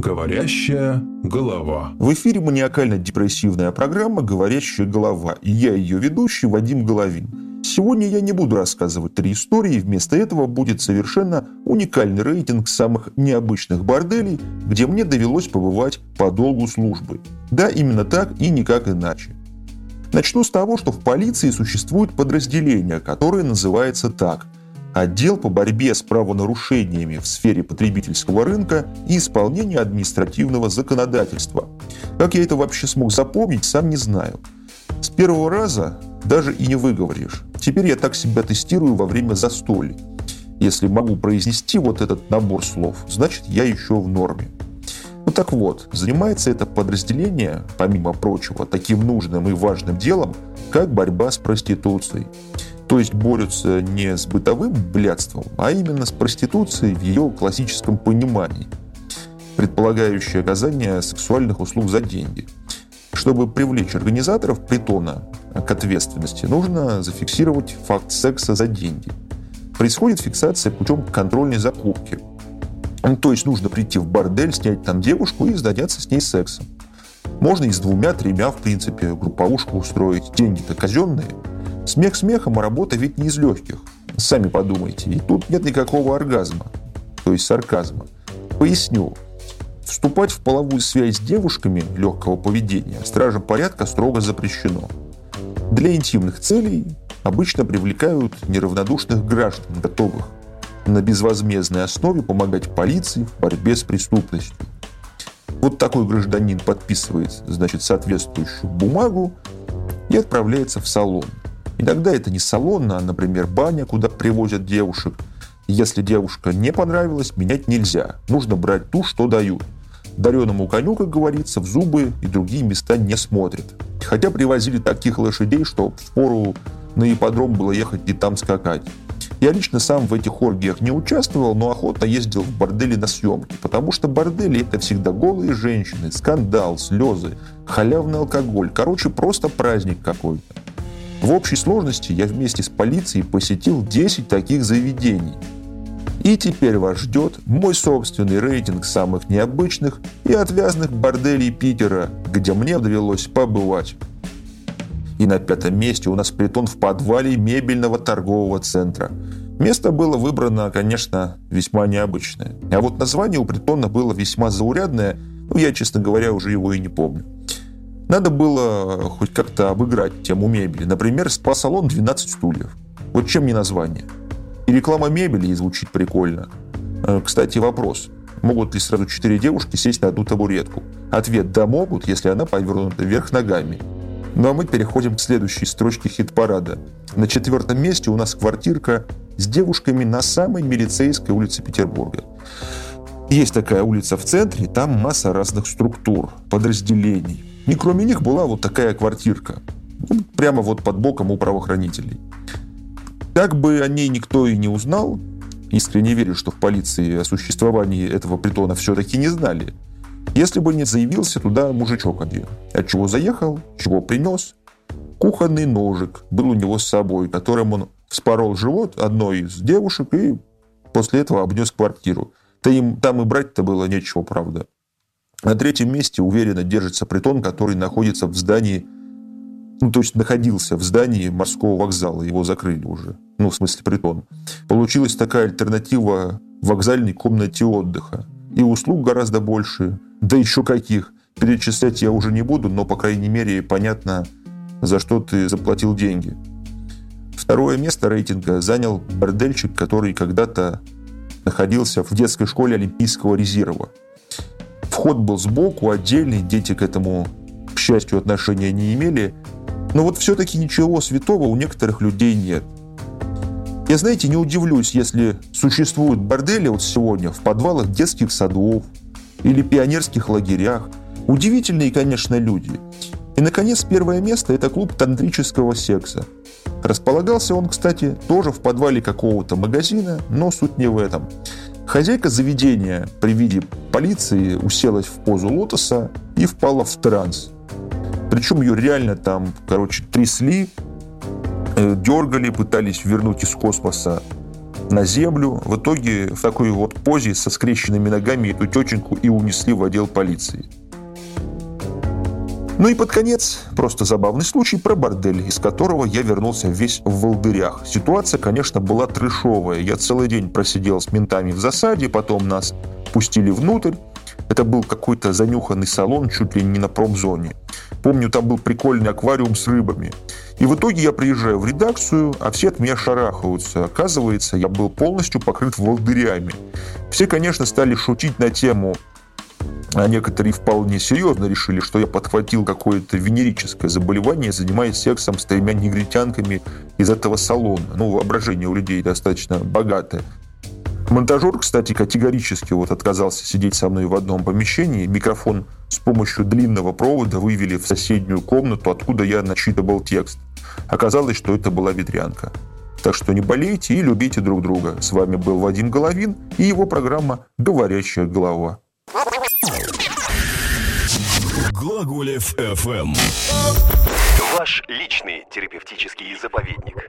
Говорящая голова. В эфире маниакально-депрессивная программа «Говорящая голова» и я ее ведущий Вадим Головин. Сегодня я не буду рассказывать три истории, вместо этого будет совершенно уникальный рейтинг самых необычных борделей, где мне довелось побывать по долгу службы. Да, именно так и никак иначе. Начну с того, что в полиции существует подразделение, которое называется так – Отдел по борьбе с правонарушениями в сфере потребительского рынка и исполнения административного законодательства. Как я это вообще смог запомнить, сам не знаю. С первого раза даже и не выговоришь. Теперь я так себя тестирую во время застолья. Если могу произнести вот этот набор слов, значит я еще в норме. Ну так вот, занимается это подразделение, помимо прочего, таким нужным и важным делом, как борьба с проституцией. То есть борются не с бытовым блядством, а именно с проституцией в ее классическом понимании, предполагающей оказание сексуальных услуг за деньги. Чтобы привлечь организаторов притона к ответственности, нужно зафиксировать факт секса за деньги. Происходит фиксация путем контрольной закупки. Ну, то есть нужно прийти в бордель, снять там девушку и заняться с ней сексом. Можно и с двумя-тремя, в принципе, групповушку устроить. Деньги-то казенные – Смех смехом, а работа ведь не из легких. Сами подумайте. И тут нет никакого оргазма, то есть сарказма. Поясню. Вступать в половую связь с девушками легкого поведения стражам порядка строго запрещено. Для интимных целей обычно привлекают неравнодушных граждан, готовых на безвозмездной основе помогать полиции в борьбе с преступностью. Вот такой гражданин подписывает, значит, соответствующую бумагу и отправляется в салон – Иногда это не салон, а, например, баня, куда привозят девушек. Если девушка не понравилась, менять нельзя. Нужно брать ту, что дают. Дареному коню, как говорится, в зубы и другие места не смотрят. Хотя привозили таких лошадей, что в пору на ипподром было ехать и там скакать. Я лично сам в этих оргиях не участвовал, но охотно ездил в бордели на съемки, потому что бордели это всегда голые женщины, скандал, слезы, халявный алкоголь. Короче, просто праздник какой-то. В общей сложности я вместе с полицией посетил 10 таких заведений. И теперь вас ждет мой собственный рейтинг самых необычных и отвязных борделей Питера, где мне довелось побывать. И на пятом месте у нас притон в подвале мебельного торгового центра. Место было выбрано, конечно, весьма необычное. А вот название у притона было весьма заурядное, ну, я, честно говоря, уже его и не помню. Надо было хоть как-то обыграть тему мебели. Например, спа-салон 12 стульев. Вот чем не название. И реклама мебели и звучит прикольно. Э, кстати, вопрос. Могут ли сразу четыре девушки сесть на одну табуретку? Ответ – да, могут, если она повернута вверх ногами. Ну а мы переходим к следующей строчке хит-парада. На четвертом месте у нас квартирка с девушками на самой милицейской улице Петербурга. Есть такая улица в центре, там масса разных структур, подразделений. И кроме них была вот такая квартирка. Ну, прямо вот под боком у правоохранителей. Как бы о ней никто и не узнал, искренне верю, что в полиции о существовании этого притона все-таки не знали. Если бы не заявился туда мужичок один. От чего заехал, чего принес. Кухонный ножик был у него с собой, которым он вспорол живот одной из девушек и после этого обнес квартиру. Да им там и брать-то было нечего, правда. На третьем месте уверенно держится притон, который находится в здании, ну, то есть находился в здании морского вокзала, его закрыли уже, ну, в смысле притон. Получилась такая альтернатива вокзальной комнате отдыха. И услуг гораздо больше, да еще каких. Перечислять я уже не буду, но, по крайней мере, понятно, за что ты заплатил деньги. Второе место рейтинга занял бордельчик, который когда-то находился в детской школе Олимпийского резерва – Вход был сбоку, отдельный, дети к этому, к счастью, отношения не имели. Но вот все-таки ничего святого у некоторых людей нет. Я, знаете, не удивлюсь, если существуют бордели вот сегодня в подвалах детских садов или пионерских лагерях. Удивительные, конечно, люди. И, наконец, первое место – это клуб тантрического секса. Располагался он, кстати, тоже в подвале какого-то магазина, но суть не в этом. Хозяйка заведения при виде полиции уселась в позу лотоса и впала в транс. Причем ее реально там, короче, трясли, дергали, пытались вернуть из космоса на землю. В итоге в такой вот позе со скрещенными ногами эту тетеньку и унесли в отдел полиции. Ну и под конец просто забавный случай про бордель, из которого я вернулся весь в волдырях. Ситуация, конечно, была трешовая. Я целый день просидел с ментами в засаде, потом нас пустили внутрь. Это был какой-то занюханный салон чуть ли не на промзоне. Помню, там был прикольный аквариум с рыбами. И в итоге я приезжаю в редакцию, а все от меня шарахаются. Оказывается, я был полностью покрыт волдырями. Все, конечно, стали шутить на тему а некоторые вполне серьезно решили, что я подхватил какое-то венерическое заболевание, занимаясь сексом с тремя негритянками из этого салона. Ну, воображение у людей достаточно богатое. Монтажер, кстати, категорически вот отказался сидеть со мной в одном помещении. Микрофон с помощью длинного провода вывели в соседнюю комнату, откуда я начитывал текст. Оказалось, что это была ветрянка. Так что не болейте и любите друг друга. С вами был Вадим Головин и его программа «Говорящая голова». Глаголев FM. Ваш личный терапевтический заповедник.